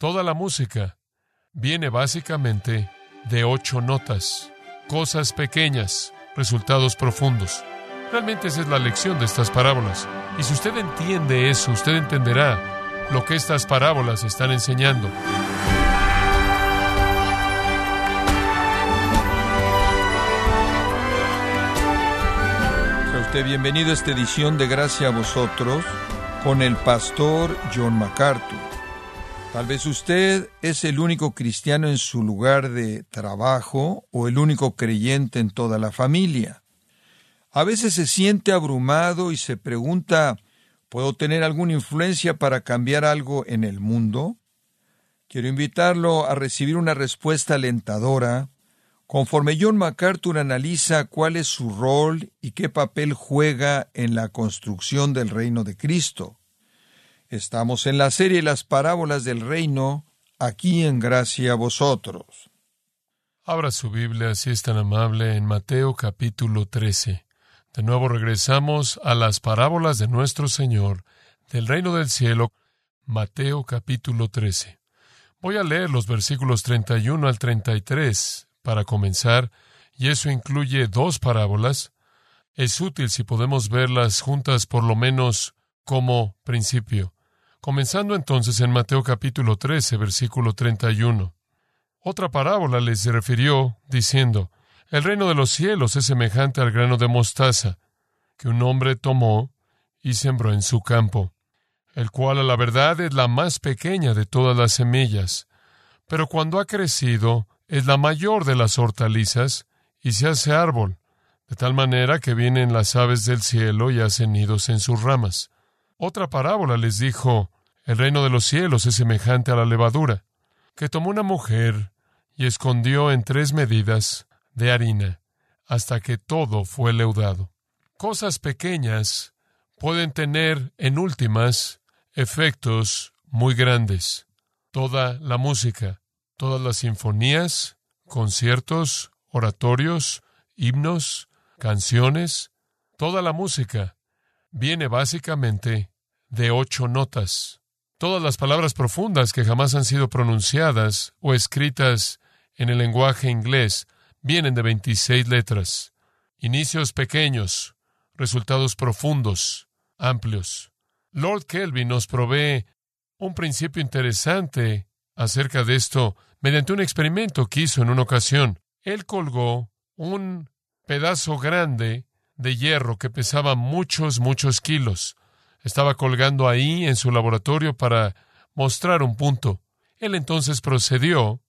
Toda la música viene básicamente de ocho notas, cosas pequeñas, resultados profundos. Realmente esa es la lección de estas parábolas. Y si usted entiende eso, usted entenderá lo que estas parábolas están enseñando. Bienvenido a esta edición de Gracia a vosotros con el pastor John MacArthur. Tal vez usted es el único cristiano en su lugar de trabajo o el único creyente en toda la familia. A veces se siente abrumado y se pregunta, ¿puedo tener alguna influencia para cambiar algo en el mundo? Quiero invitarlo a recibir una respuesta alentadora conforme John MacArthur analiza cuál es su rol y qué papel juega en la construcción del reino de Cristo. Estamos en la serie Las parábolas del reino, aquí en gracia a vosotros. Abra su Biblia, si es tan amable, en Mateo capítulo 13. De nuevo regresamos a las parábolas de nuestro Señor del reino del cielo, Mateo capítulo 13. Voy a leer los versículos 31 al 33 para comenzar, y eso incluye dos parábolas. Es útil si podemos verlas juntas por lo menos como principio. Comenzando entonces en Mateo capítulo 13, versículo 31. Otra parábola les refirió, diciendo, El reino de los cielos es semejante al grano de mostaza, que un hombre tomó y sembró en su campo, el cual a la verdad es la más pequeña de todas las semillas, pero cuando ha crecido es la mayor de las hortalizas y se hace árbol, de tal manera que vienen las aves del cielo y hacen nidos en sus ramas. Otra parábola les dijo, el reino de los cielos es semejante a la levadura, que tomó una mujer y escondió en tres medidas de harina, hasta que todo fue leudado. Cosas pequeñas pueden tener, en últimas, efectos muy grandes. Toda la música, todas las sinfonías, conciertos, oratorios, himnos, canciones, toda la música viene básicamente de ocho notas. Todas las palabras profundas que jamás han sido pronunciadas o escritas en el lenguaje inglés vienen de 26 letras. Inicios pequeños, resultados profundos, amplios. Lord Kelvin nos provee un principio interesante acerca de esto mediante un experimento que hizo en una ocasión. Él colgó un pedazo grande de hierro que pesaba muchos, muchos kilos. Estaba colgando ahí en su laboratorio para mostrar un punto. Él entonces procedió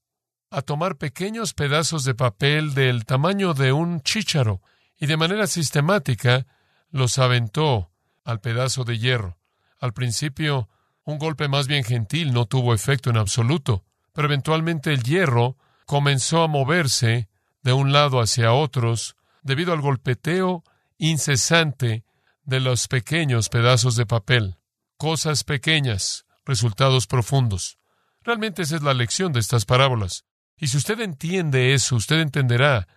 a tomar pequeños pedazos de papel del tamaño de un chícharo y de manera sistemática los aventó al pedazo de hierro. Al principio, un golpe más bien gentil no tuvo efecto en absoluto, pero eventualmente el hierro comenzó a moverse de un lado hacia otros debido al golpeteo incesante de los pequeños pedazos de papel. Cosas pequeñas, resultados profundos. Realmente esa es la lección de estas parábolas. Y si usted entiende eso, usted entenderá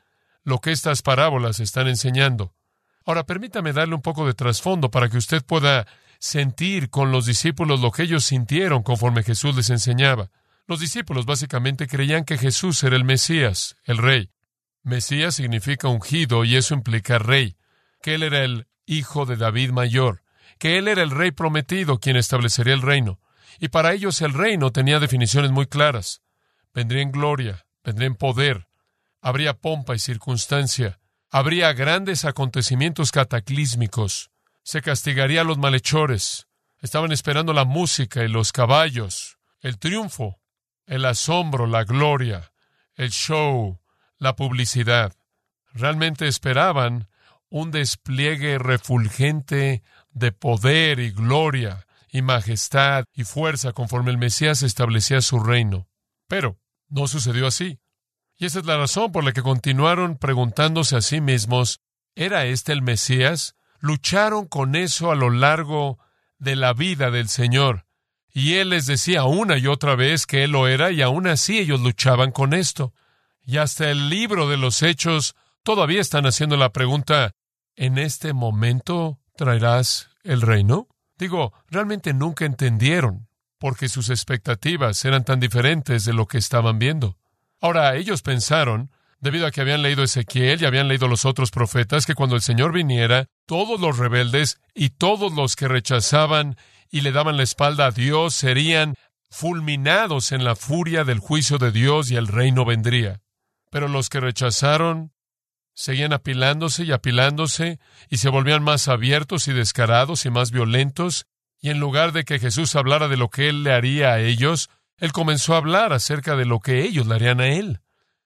lo que estas parábolas están enseñando. Ahora permítame darle un poco de trasfondo para que usted pueda sentir con los discípulos lo que ellos sintieron conforme Jesús les enseñaba. Los discípulos básicamente creían que Jesús era el Mesías, el Rey. Mesías significa ungido y eso implica rey, que él era el hijo de David mayor, que él era el rey prometido quien establecería el reino. Y para ellos el reino tenía definiciones muy claras. Vendría en gloria, vendría en poder, habría pompa y circunstancia, habría grandes acontecimientos cataclísmicos, se castigaría a los malhechores, estaban esperando la música y los caballos, el triunfo, el asombro, la gloria, el show, la publicidad. Realmente esperaban un despliegue refulgente de poder y gloria y majestad y fuerza conforme el Mesías establecía su reino. Pero no sucedió así. Y esa es la razón por la que continuaron preguntándose a sí mismos, ¿era este el Mesías? Lucharon con eso a lo largo de la vida del Señor. Y Él les decía una y otra vez que Él lo era, y aún así ellos luchaban con esto. Y hasta el libro de los Hechos todavía están haciendo la pregunta, ¿en este momento traerás el reino? Digo, realmente nunca entendieron porque sus expectativas eran tan diferentes de lo que estaban viendo. Ahora, ellos pensaron, debido a que habían leído Ezequiel y habían leído los otros profetas, que cuando el Señor viniera, todos los rebeldes y todos los que rechazaban y le daban la espalda a Dios serían fulminados en la furia del juicio de Dios y el reino vendría. Pero los que rechazaron seguían apilándose y apilándose y se volvían más abiertos y descarados y más violentos, y en lugar de que Jesús hablara de lo que Él le haría a ellos, Él comenzó a hablar acerca de lo que ellos le harían a Él.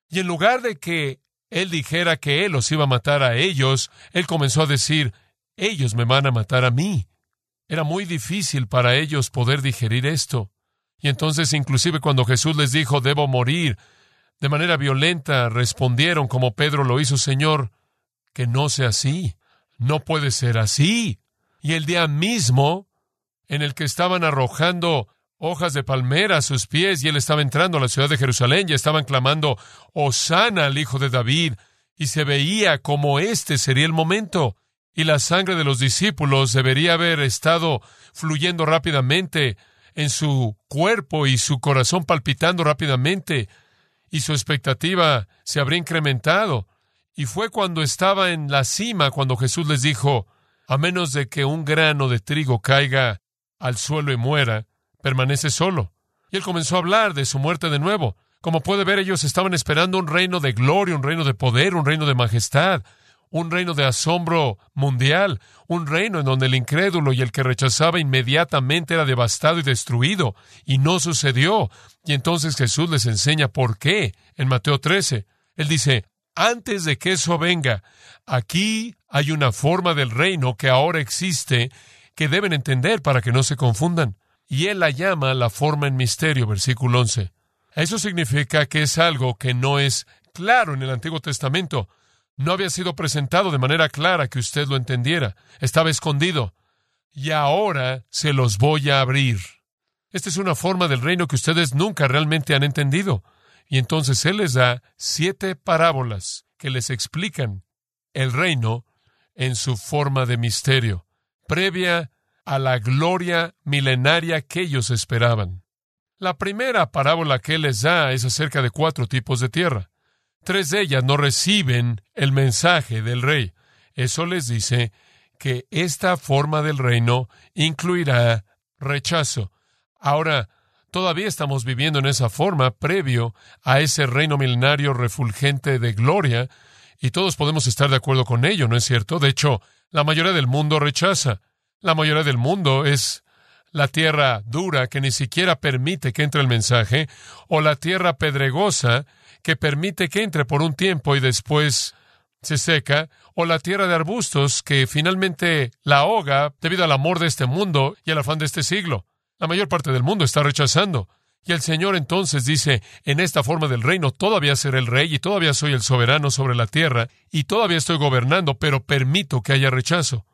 Y en lugar de que Él dijera que Él los iba a matar a ellos, Él comenzó a decir, ellos me van a matar a mí. Era muy difícil para ellos poder digerir esto. Y entonces, inclusive cuando Jesús les dijo, debo morir, de manera violenta respondieron como Pedro lo hizo, Señor, que no sea así. No puede ser así. Y el día mismo en el que estaban arrojando hojas de palmera a sus pies y él estaba entrando a la ciudad de Jerusalén y estaban clamando, Osana al Hijo de David, y se veía como este sería el momento, y la sangre de los discípulos debería haber estado fluyendo rápidamente en su cuerpo y su corazón palpitando rápidamente, y su expectativa se habría incrementado. Y fue cuando estaba en la cima cuando Jesús les dijo, a menos de que un grano de trigo caiga al suelo y muera, permanece solo. Y él comenzó a hablar de su muerte de nuevo. Como puede ver, ellos estaban esperando un reino de gloria, un reino de poder, un reino de majestad, un reino de asombro mundial, un reino en donde el incrédulo y el que rechazaba inmediatamente era devastado y destruido, y no sucedió. Y entonces Jesús les enseña por qué en Mateo 13. Él dice, antes de que eso venga, aquí hay una forma del reino que ahora existe que deben entender para que no se confundan. Y él la llama la forma en misterio, versículo 11. Eso significa que es algo que no es claro en el Antiguo Testamento. No había sido presentado de manera clara que usted lo entendiera. Estaba escondido. Y ahora se los voy a abrir. Esta es una forma del reino que ustedes nunca realmente han entendido. Y entonces Él les da siete parábolas que les explican el reino en su forma de misterio, previa a la gloria milenaria que ellos esperaban. La primera parábola que Él les da es acerca de cuatro tipos de tierra. Tres de ellas no reciben el mensaje del rey. Eso les dice que esta forma del reino incluirá rechazo. Ahora, todavía estamos viviendo en esa forma previo a ese reino milenario refulgente de gloria, y todos podemos estar de acuerdo con ello, ¿no es cierto? De hecho, la mayoría del mundo rechaza. La mayoría del mundo es la tierra dura que ni siquiera permite que entre el mensaje, o la tierra pedregosa que permite que entre por un tiempo y después se seca, o la tierra de arbustos que finalmente la ahoga debido al amor de este mundo y al afán de este siglo. La mayor parte del mundo está rechazando. Y el Señor entonces dice, en esta forma del reino todavía seré el rey y todavía soy el soberano sobre la tierra y todavía estoy gobernando, pero permito que haya rechazo.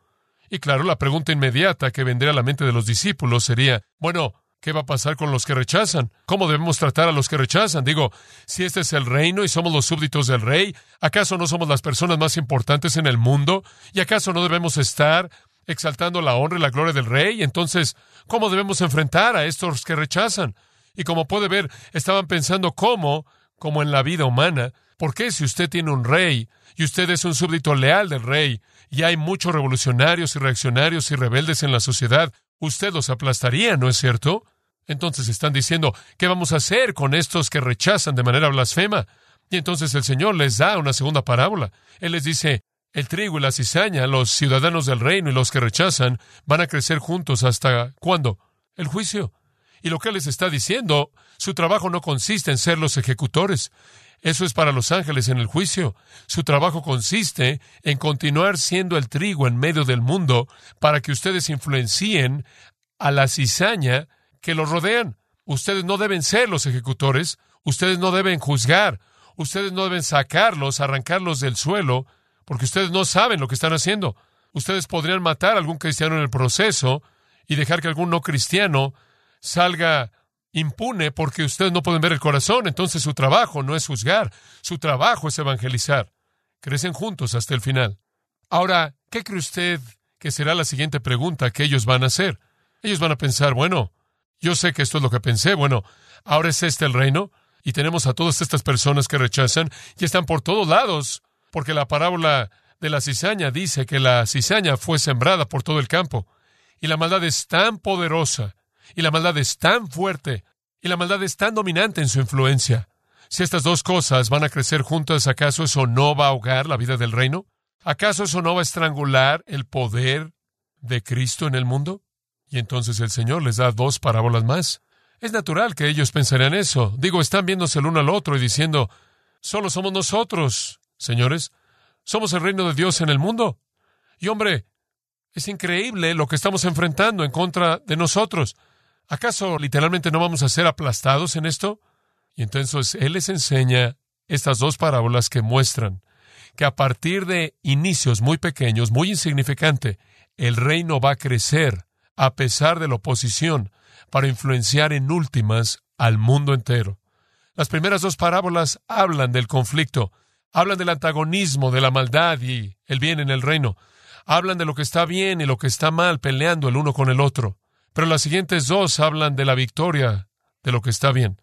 Y claro, la pregunta inmediata que vendría a la mente de los discípulos sería, bueno, ¿Qué va a pasar con los que rechazan? ¿Cómo debemos tratar a los que rechazan? Digo, si este es el reino y somos los súbditos del rey, ¿acaso no somos las personas más importantes en el mundo? ¿Y acaso no debemos estar exaltando la honra y la gloria del rey? Entonces, ¿cómo debemos enfrentar a estos que rechazan? Y como puede ver, estaban pensando cómo, como en la vida humana, ¿por qué si usted tiene un rey y usted es un súbdito leal del rey y hay muchos revolucionarios y reaccionarios y rebeldes en la sociedad, usted los aplastaría, ¿no es cierto? Entonces están diciendo, ¿qué vamos a hacer con estos que rechazan de manera blasfema? Y entonces el Señor les da una segunda parábola. Él les dice, el trigo y la cizaña, los ciudadanos del reino y los que rechazan, van a crecer juntos hasta ¿cuándo? El juicio. Y lo que les está diciendo, su trabajo no consiste en ser los ejecutores. Eso es para los ángeles en el juicio. Su trabajo consiste en continuar siendo el trigo en medio del mundo para que ustedes influencien a la cizaña que los rodean. Ustedes no deben ser los ejecutores, ustedes no deben juzgar, ustedes no deben sacarlos, arrancarlos del suelo, porque ustedes no saben lo que están haciendo. Ustedes podrían matar a algún cristiano en el proceso y dejar que algún no cristiano salga impune porque ustedes no pueden ver el corazón. Entonces su trabajo no es juzgar, su trabajo es evangelizar. Crecen juntos hasta el final. Ahora, ¿qué cree usted que será la siguiente pregunta que ellos van a hacer? Ellos van a pensar, bueno, Yo sé que esto es lo que pensé. Bueno, ahora es este el reino y tenemos a todas estas personas que rechazan y están por todos lados, porque la parábola de la cizaña dice que la cizaña fue sembrada por todo el campo. Y la maldad es tan poderosa, y la maldad es tan fuerte, y la maldad es tan dominante en su influencia. Si estas dos cosas van a crecer juntas, ¿acaso eso no va a ahogar la vida del reino? ¿Acaso eso no va a estrangular el poder de Cristo en el mundo? Y entonces el Señor les da dos parábolas más. Es natural que ellos pensarían eso. Digo, están viéndose el uno al otro y diciendo, solo somos nosotros, señores. Somos el reino de Dios en el mundo. Y hombre, es increíble lo que estamos enfrentando en contra de nosotros. ¿Acaso literalmente no vamos a ser aplastados en esto? Y entonces Él les enseña estas dos parábolas que muestran que a partir de inicios muy pequeños, muy insignificante, el reino va a crecer a pesar de la oposición para influenciar en últimas al mundo entero. Las primeras dos parábolas hablan del conflicto, hablan del antagonismo, de la maldad y el bien en el reino, hablan de lo que está bien y lo que está mal peleando el uno con el otro. Pero las siguientes dos hablan de la victoria, de lo que está bien.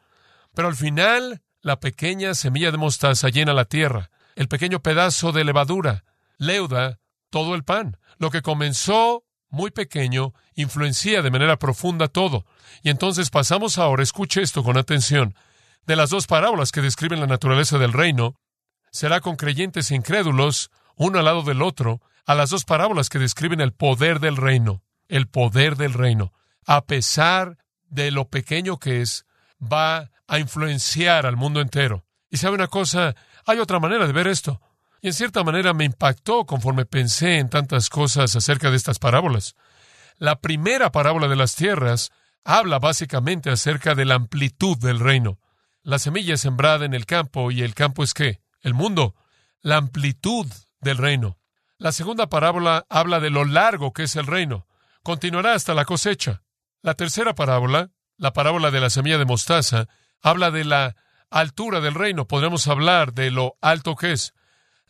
Pero al final, la pequeña semilla de mostaza llena la tierra, el pequeño pedazo de levadura, leuda todo el pan. Lo que comenzó muy pequeño influencia de manera profunda todo. Y entonces pasamos ahora, escuche esto con atención, de las dos parábolas que describen la naturaleza del reino, será con creyentes e incrédulos, uno al lado del otro, a las dos parábolas que describen el poder del reino, el poder del reino. A pesar de lo pequeño que es, va a influenciar al mundo entero. Y sabe una cosa, hay otra manera de ver esto. Y en cierta manera me impactó conforme pensé en tantas cosas acerca de estas parábolas. La primera parábola de las tierras habla básicamente acerca de la amplitud del reino. La semilla es sembrada en el campo y el campo es qué? El mundo. La amplitud del reino. La segunda parábola habla de lo largo que es el reino. Continuará hasta la cosecha. La tercera parábola, la parábola de la semilla de mostaza, habla de la altura del reino. Podremos hablar de lo alto que es.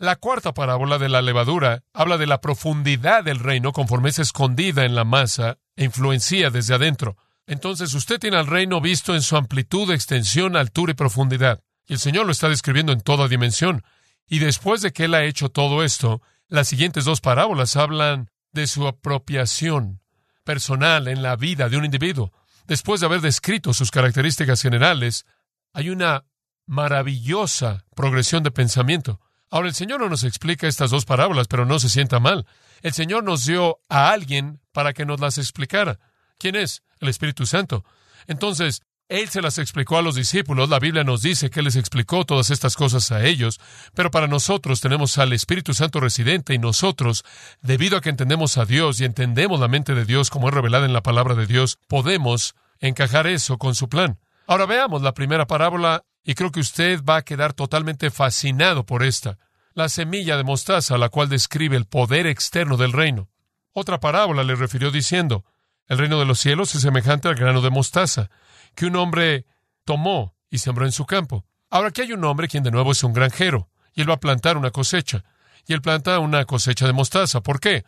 La cuarta parábola de la levadura habla de la profundidad del reino conforme es escondida en la masa e influencia desde adentro. Entonces usted tiene al reino visto en su amplitud, extensión, altura y profundidad. Y el Señor lo está describiendo en toda dimensión. Y después de que Él ha hecho todo esto, las siguientes dos parábolas hablan de su apropiación personal en la vida de un individuo. Después de haber descrito sus características generales, hay una maravillosa progresión de pensamiento. Ahora, el Señor no nos explica estas dos parábolas, pero no se sienta mal. El Señor nos dio a alguien para que nos las explicara. ¿Quién es? El Espíritu Santo. Entonces, Él se las explicó a los discípulos. La Biblia nos dice que les explicó todas estas cosas a ellos. Pero para nosotros tenemos al Espíritu Santo residente y nosotros, debido a que entendemos a Dios y entendemos la mente de Dios como es revelada en la palabra de Dios, podemos encajar eso con su plan. Ahora veamos la primera parábola y creo que usted va a quedar totalmente fascinado por esta, la semilla de mostaza, la cual describe el poder externo del reino. Otra parábola le refirió diciendo, el reino de los cielos es semejante al grano de mostaza, que un hombre tomó y sembró en su campo. Ahora aquí hay un hombre quien de nuevo es un granjero, y él va a plantar una cosecha, y él planta una cosecha de mostaza. ¿Por qué?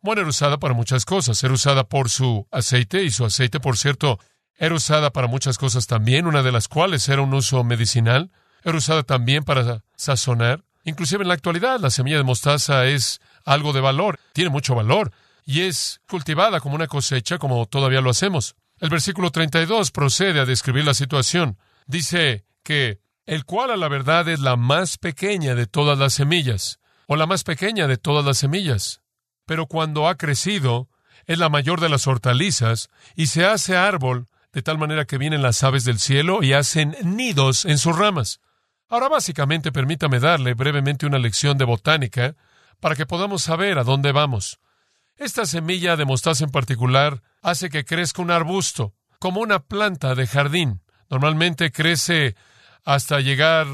Bueno, era usada para muchas cosas. Era usada por su aceite, y su aceite, por cierto, era usada para muchas cosas también, una de las cuales era un uso medicinal. Era usada también para sazonar. Inclusive en la actualidad la semilla de mostaza es algo de valor, tiene mucho valor, y es cultivada como una cosecha como todavía lo hacemos. El versículo 32 procede a describir la situación. Dice que el cual a la verdad es la más pequeña de todas las semillas, o la más pequeña de todas las semillas. Pero cuando ha crecido, es la mayor de las hortalizas, y se hace árbol de tal manera que vienen las aves del cielo y hacen nidos en sus ramas. Ahora básicamente permítame darle brevemente una lección de botánica para que podamos saber a dónde vamos. Esta semilla de mostaza en particular hace que crezca un arbusto, como una planta de jardín. Normalmente crece hasta llegar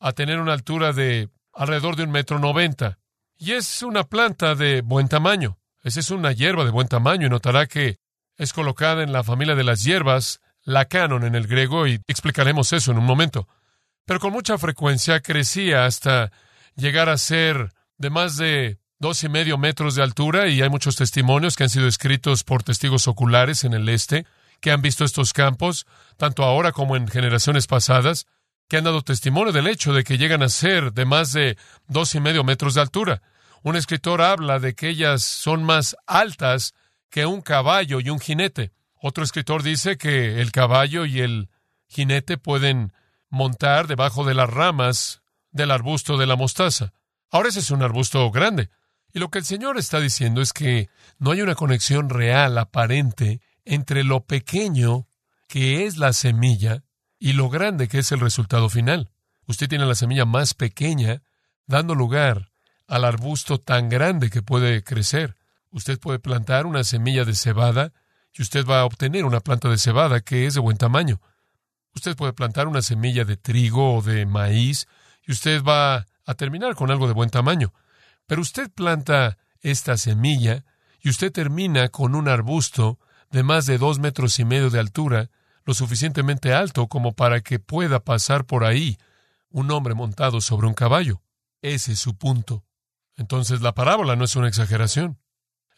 a tener una altura de alrededor de un metro noventa. Y es una planta de buen tamaño. Esa es una hierba de buen tamaño y notará que es colocada en la familia de las hierbas, la canon en el griego, y explicaremos eso en un momento. Pero con mucha frecuencia crecía hasta llegar a ser de más de dos y medio metros de altura, y hay muchos testimonios que han sido escritos por testigos oculares en el este, que han visto estos campos, tanto ahora como en generaciones pasadas, que han dado testimonio del hecho de que llegan a ser de más de dos y medio metros de altura. Un escritor habla de que ellas son más altas que un caballo y un jinete. Otro escritor dice que el caballo y el jinete pueden montar debajo de las ramas del arbusto de la mostaza. Ahora ese es un arbusto grande. Y lo que el Señor está diciendo es que no hay una conexión real, aparente, entre lo pequeño que es la semilla y lo grande que es el resultado final. Usted tiene la semilla más pequeña dando lugar al arbusto tan grande que puede crecer. Usted puede plantar una semilla de cebada y usted va a obtener una planta de cebada que es de buen tamaño. Usted puede plantar una semilla de trigo o de maíz y usted va a terminar con algo de buen tamaño. Pero usted planta esta semilla y usted termina con un arbusto de más de dos metros y medio de altura, lo suficientemente alto como para que pueda pasar por ahí un hombre montado sobre un caballo. Ese es su punto. Entonces la parábola no es una exageración.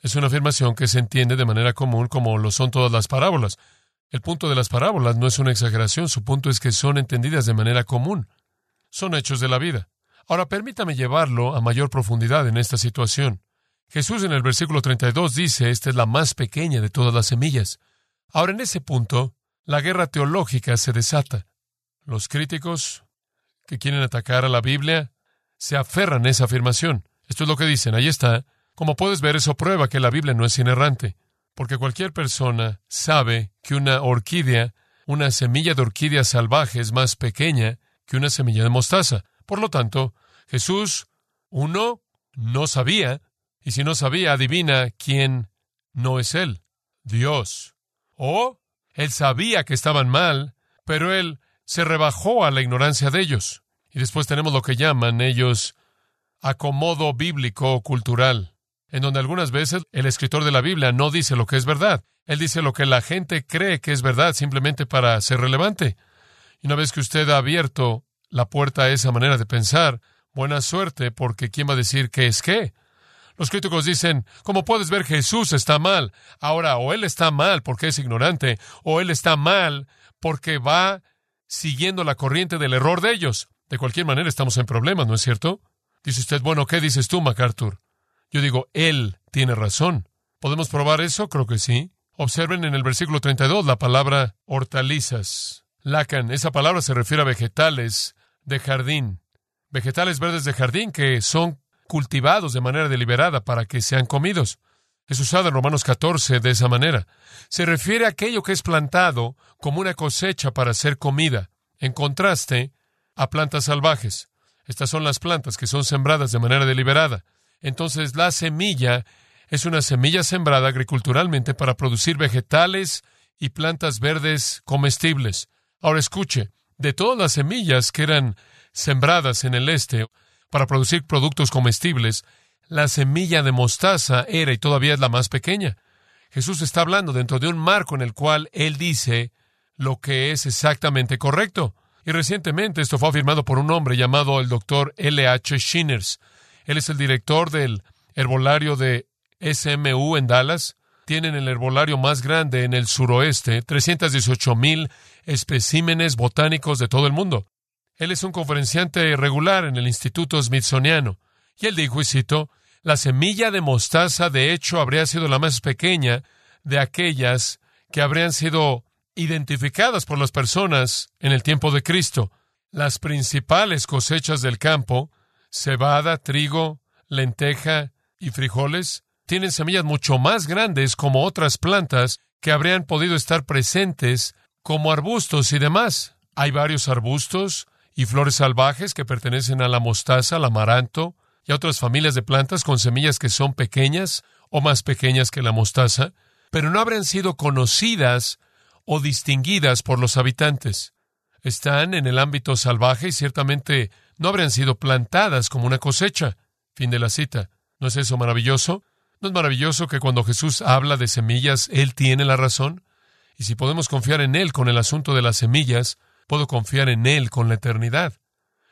Es una afirmación que se entiende de manera común como lo son todas las parábolas. El punto de las parábolas no es una exageración, su punto es que son entendidas de manera común. Son hechos de la vida. Ahora permítame llevarlo a mayor profundidad en esta situación. Jesús en el versículo 32 dice, esta es la más pequeña de todas las semillas. Ahora en ese punto, la guerra teológica se desata. Los críticos que quieren atacar a la Biblia se aferran a esa afirmación. Esto es lo que dicen, ahí está. Como puedes ver, eso prueba que la Biblia no es inerrante, porque cualquier persona sabe que una orquídea, una semilla de orquídea salvaje es más pequeña que una semilla de mostaza. Por lo tanto, Jesús, uno, no sabía, y si no sabía, adivina quién no es Él, Dios. O Él sabía que estaban mal, pero Él se rebajó a la ignorancia de ellos. Y después tenemos lo que llaman ellos acomodo bíblico o cultural, en donde algunas veces el escritor de la Biblia no dice lo que es verdad. Él dice lo que la gente cree que es verdad simplemente para ser relevante. Y una vez que usted ha abierto la puerta a esa manera de pensar, buena suerte, porque ¿quién va a decir qué es qué? Los críticos dicen, como puedes ver, Jesús está mal. Ahora, o él está mal porque es ignorante, o él está mal porque va siguiendo la corriente del error de ellos. De cualquier manera, estamos en problemas, ¿no es cierto? Dice usted, bueno, ¿qué dices tú, MacArthur? Yo digo, él tiene razón. ¿Podemos probar eso? Creo que sí. Observen en el versículo 32 la palabra hortalizas. Lacan, esa palabra se refiere a vegetales de jardín. Vegetales verdes de jardín que son cultivados de manera deliberada para que sean comidos. Es usado en Romanos 14 de esa manera. Se refiere a aquello que es plantado como una cosecha para ser comida, en contraste a plantas salvajes. Estas son las plantas que son sembradas de manera deliberada. Entonces la semilla es una semilla sembrada agriculturalmente para producir vegetales y plantas verdes comestibles. Ahora escuche, de todas las semillas que eran sembradas en el este para producir productos comestibles, la semilla de mostaza era y todavía es la más pequeña. Jesús está hablando dentro de un marco en el cual Él dice lo que es exactamente correcto. Y recientemente esto fue afirmado por un hombre llamado el doctor L. H. Shinners. Él es el director del herbolario de SMU en Dallas. Tienen el herbolario más grande en el suroeste, 318 mil especímenes botánicos de todo el mundo. Él es un conferenciante regular en el Instituto Smithsoniano. Y él dijo, y cito, la semilla de mostaza de hecho habría sido la más pequeña de aquellas que habrían sido identificadas por las personas en el tiempo de Cristo. Las principales cosechas del campo, cebada, trigo, lenteja y frijoles, tienen semillas mucho más grandes como otras plantas que habrían podido estar presentes como arbustos y demás. Hay varios arbustos y flores salvajes que pertenecen a la mostaza, al amaranto y a otras familias de plantas con semillas que son pequeñas o más pequeñas que la mostaza, pero no habrían sido conocidas o distinguidas por los habitantes. Están en el ámbito salvaje y ciertamente no habrían sido plantadas como una cosecha. Fin de la cita. ¿No es eso maravilloso? ¿No es maravilloso que cuando Jesús habla de semillas, Él tiene la razón? Y si podemos confiar en Él con el asunto de las semillas, puedo confiar en Él con la eternidad.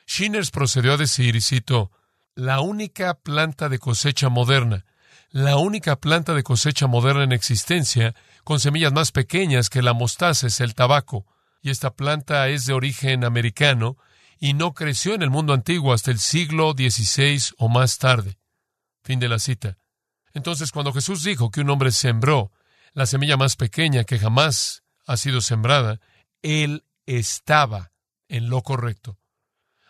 Shinners procedió a decir, y cito, la única planta de cosecha moderna la única planta de cosecha moderna en existencia, con semillas más pequeñas que la mostaza, es el tabaco. Y esta planta es de origen americano y no creció en el mundo antiguo hasta el siglo XVI o más tarde. Fin de la cita. Entonces, cuando Jesús dijo que un hombre sembró la semilla más pequeña que jamás ha sido sembrada, él estaba en lo correcto.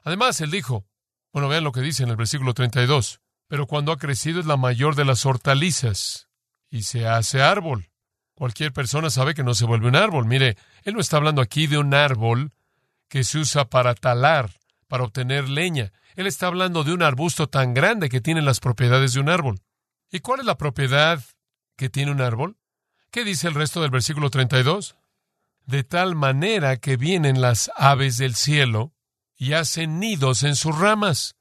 Además, él dijo, bueno, vean lo que dice en el versículo 32, pero cuando ha crecido es la mayor de las hortalizas y se hace árbol. Cualquier persona sabe que no se vuelve un árbol. Mire, él no está hablando aquí de un árbol que se usa para talar, para obtener leña. Él está hablando de un arbusto tan grande que tiene las propiedades de un árbol. ¿Y cuál es la propiedad que tiene un árbol? ¿Qué dice el resto del versículo 32? De tal manera que vienen las aves del cielo y hacen nidos en sus ramas.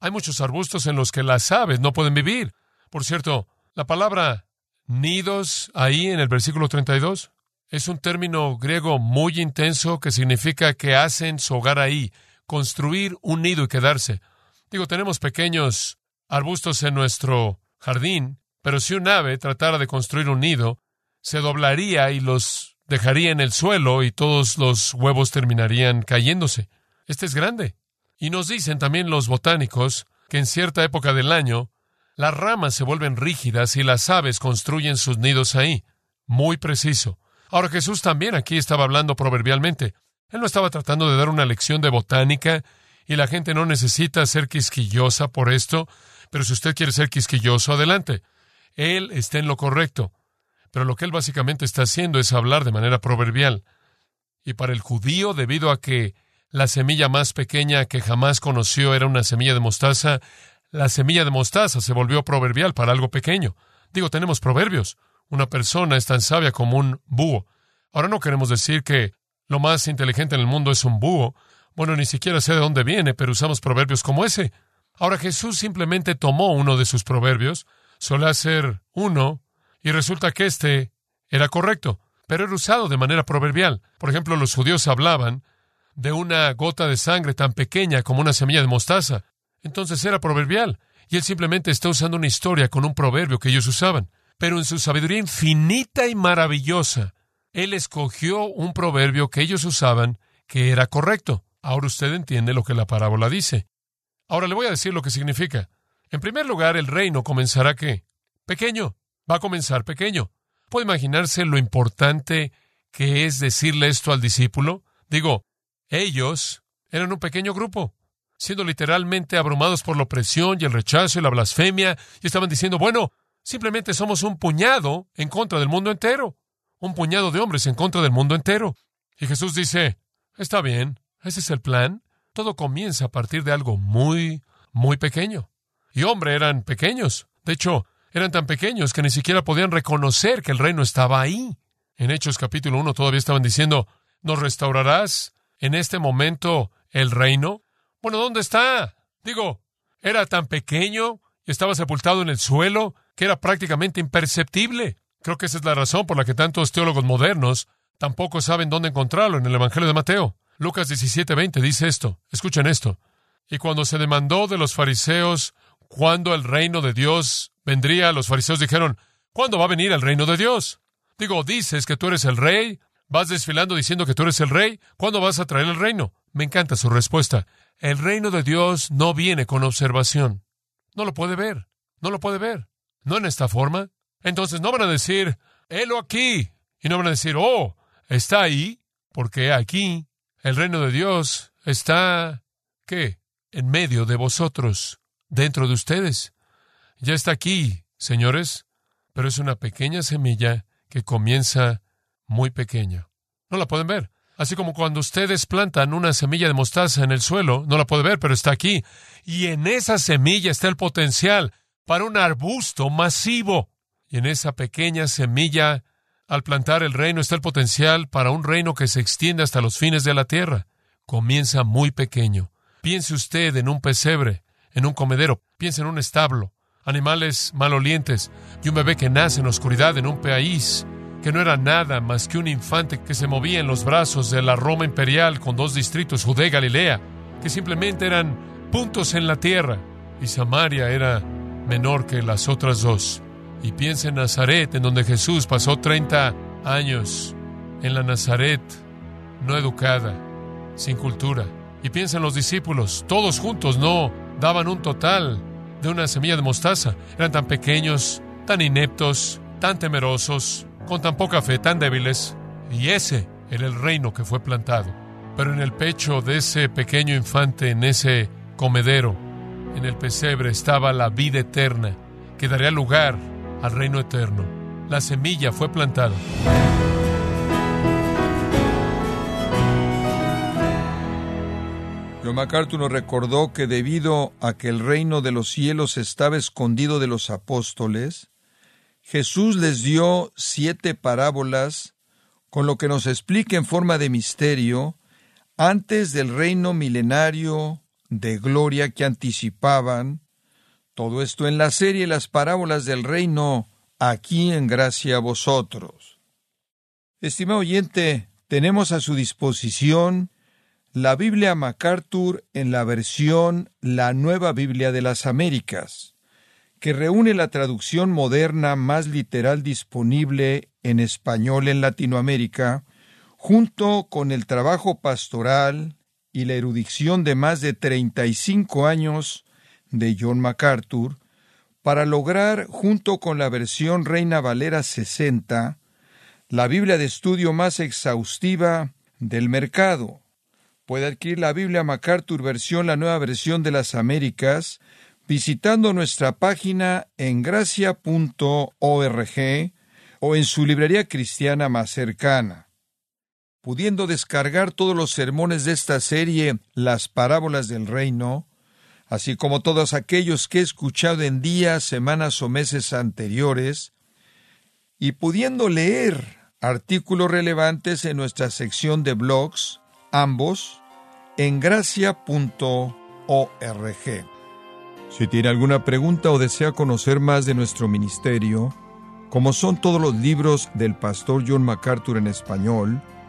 Hay muchos arbustos en los que las aves no pueden vivir. Por cierto, la palabra nidos ahí en el versículo 32 es un término griego muy intenso que significa que hacen su hogar ahí, construir un nido y quedarse. Digo, tenemos pequeños arbustos en nuestro jardín, pero si un ave tratara de construir un nido, se doblaría y los dejaría en el suelo y todos los huevos terminarían cayéndose. Este es grande. Y nos dicen también los botánicos que en cierta época del año las ramas se vuelven rígidas y las aves construyen sus nidos ahí. Muy preciso. Ahora Jesús también aquí estaba hablando proverbialmente. Él no estaba tratando de dar una lección de botánica y la gente no necesita ser quisquillosa por esto, pero si usted quiere ser quisquilloso, adelante. Él está en lo correcto. Pero lo que él básicamente está haciendo es hablar de manera proverbial. Y para el judío, debido a que la semilla más pequeña que jamás conoció era una semilla de mostaza, la semilla de mostaza se volvió proverbial para algo pequeño. Digo, tenemos proverbios. Una persona es tan sabia como un búho. Ahora no queremos decir que lo más inteligente en el mundo es un búho. Bueno, ni siquiera sé de dónde viene, pero usamos proverbios como ese. Ahora Jesús simplemente tomó uno de sus proverbios, suele hacer uno, y resulta que este era correcto, pero era usado de manera proverbial. Por ejemplo, los judíos hablaban de una gota de sangre tan pequeña como una semilla de mostaza. Entonces era proverbial, y él simplemente está usando una historia con un proverbio que ellos usaban. Pero en su sabiduría infinita y maravillosa, él escogió un proverbio que ellos usaban que era correcto. Ahora usted entiende lo que la parábola dice. Ahora le voy a decir lo que significa. En primer lugar, el reino comenzará qué? Pequeño. Va a comenzar pequeño. ¿Puede imaginarse lo importante que es decirle esto al discípulo? Digo, ellos eran un pequeño grupo, siendo literalmente abrumados por la opresión y el rechazo y la blasfemia, y estaban diciendo, bueno, simplemente somos un puñado en contra del mundo entero, un puñado de hombres en contra del mundo entero. Y Jesús dice, está bien, ese es el plan, todo comienza a partir de algo muy, muy pequeño. Y hombre, eran pequeños. De hecho, eran tan pequeños que ni siquiera podían reconocer que el reino estaba ahí. En Hechos capítulo 1 todavía estaban diciendo, ¿nos restaurarás en este momento el reino? Bueno, ¿dónde está? Digo, era tan pequeño y estaba sepultado en el suelo que era prácticamente imperceptible. Creo que esa es la razón por la que tantos teólogos modernos tampoco saben dónde encontrarlo en el Evangelio de Mateo. Lucas 17:20 dice esto. Escuchen esto. Y cuando se demandó de los fariseos cuándo el reino de Dios vendría, los fariseos dijeron, ¿cuándo va a venir el reino de Dios? Digo, dices que tú eres el rey, vas desfilando diciendo que tú eres el rey, ¿cuándo vas a traer el reino? Me encanta su respuesta. El reino de Dios no viene con observación. No lo puede ver, no lo puede ver. No en esta forma. Entonces no van a decir, helo aquí. Y no van a decir, oh, está ahí, porque aquí el reino de Dios está, ¿qué? En medio de vosotros, dentro de ustedes. Ya está aquí, señores, pero es una pequeña semilla que comienza muy pequeña. No la pueden ver. Así como cuando ustedes plantan una semilla de mostaza en el suelo, no la puede ver, pero está aquí. Y en esa semilla está el potencial para un arbusto masivo. Y en esa pequeña semilla al plantar el reino está el potencial para un reino que se extiende hasta los fines de la tierra. Comienza muy pequeño. Piense usted en un pesebre, en un comedero, piense en un establo, animales malolientes y un bebé que nace en oscuridad en un país que no era nada más que un infante que se movía en los brazos de la Roma imperial con dos distritos, Judea y Galilea, que simplemente eran puntos en la tierra, y Samaria era menor que las otras dos. Y piensa en Nazaret, en donde Jesús pasó 30 años, en la Nazaret no educada, sin cultura. Y piensa en los discípulos, todos juntos no daban un total de una semilla de mostaza. Eran tan pequeños, tan ineptos, tan temerosos, con tan poca fe, tan débiles. Y ese era el reino que fue plantado. Pero en el pecho de ese pequeño infante, en ese comedero, en el pesebre, estaba la vida eterna, que daría lugar al reino eterno. La semilla fue plantada. John MacArthur nos recordó que debido a que el reino de los cielos estaba escondido de los apóstoles, Jesús les dio siete parábolas, con lo que nos explica en forma de misterio, antes del reino milenario de gloria que anticipaban, todo esto en la serie Las parábolas del reino, aquí en gracia a vosotros. Estimado oyente, tenemos a su disposición la Biblia MacArthur en la versión La Nueva Biblia de las Américas, que reúne la traducción moderna más literal disponible en español en Latinoamérica, junto con el trabajo pastoral y la erudición de más de 35 años de John MacArthur, para lograr, junto con la versión Reina Valera 60, la Biblia de estudio más exhaustiva del mercado Puede adquirir la Biblia MacArthur versión, la nueva versión de las Américas, visitando nuestra página en gracia.org o en su librería cristiana más cercana. Pudiendo descargar todos los sermones de esta serie, Las Parábolas del Reino, así como todos aquellos que he escuchado en días, semanas o meses anteriores, y pudiendo leer artículos relevantes en nuestra sección de blogs, ambos en gracia.org. Si tiene alguna pregunta o desea conocer más de nuestro ministerio, como son todos los libros del pastor John MacArthur en español